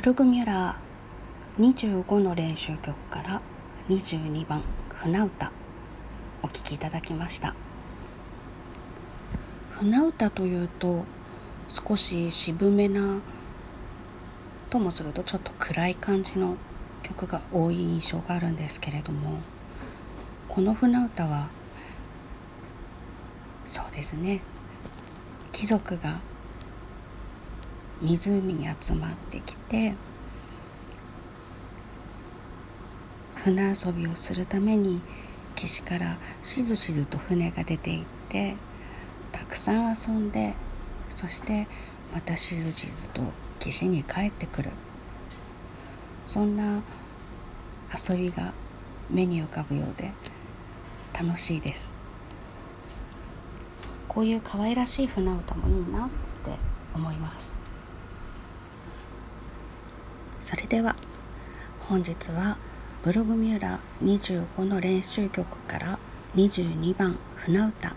ルグミュラー25の練習曲から22番船歌お聴きいただきました。船歌というと少し渋めなともするとちょっと暗い感じの曲が多い印象があるんですけれどもこの船歌はそうですね貴族が湖に集まってきて船遊びをするために岸からしずしずと船が出ていってたくさん遊んでそしてまたしずしずと岸に帰ってくる。そんな遊びが目に浮かぶようで楽しいです。こういう可愛らしい船歌もいいなって思います。それでは本日はブログミューラー25の練習曲から22番船歌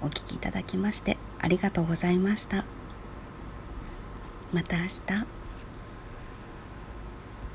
お聴きいただきましてありがとうございました。また明日。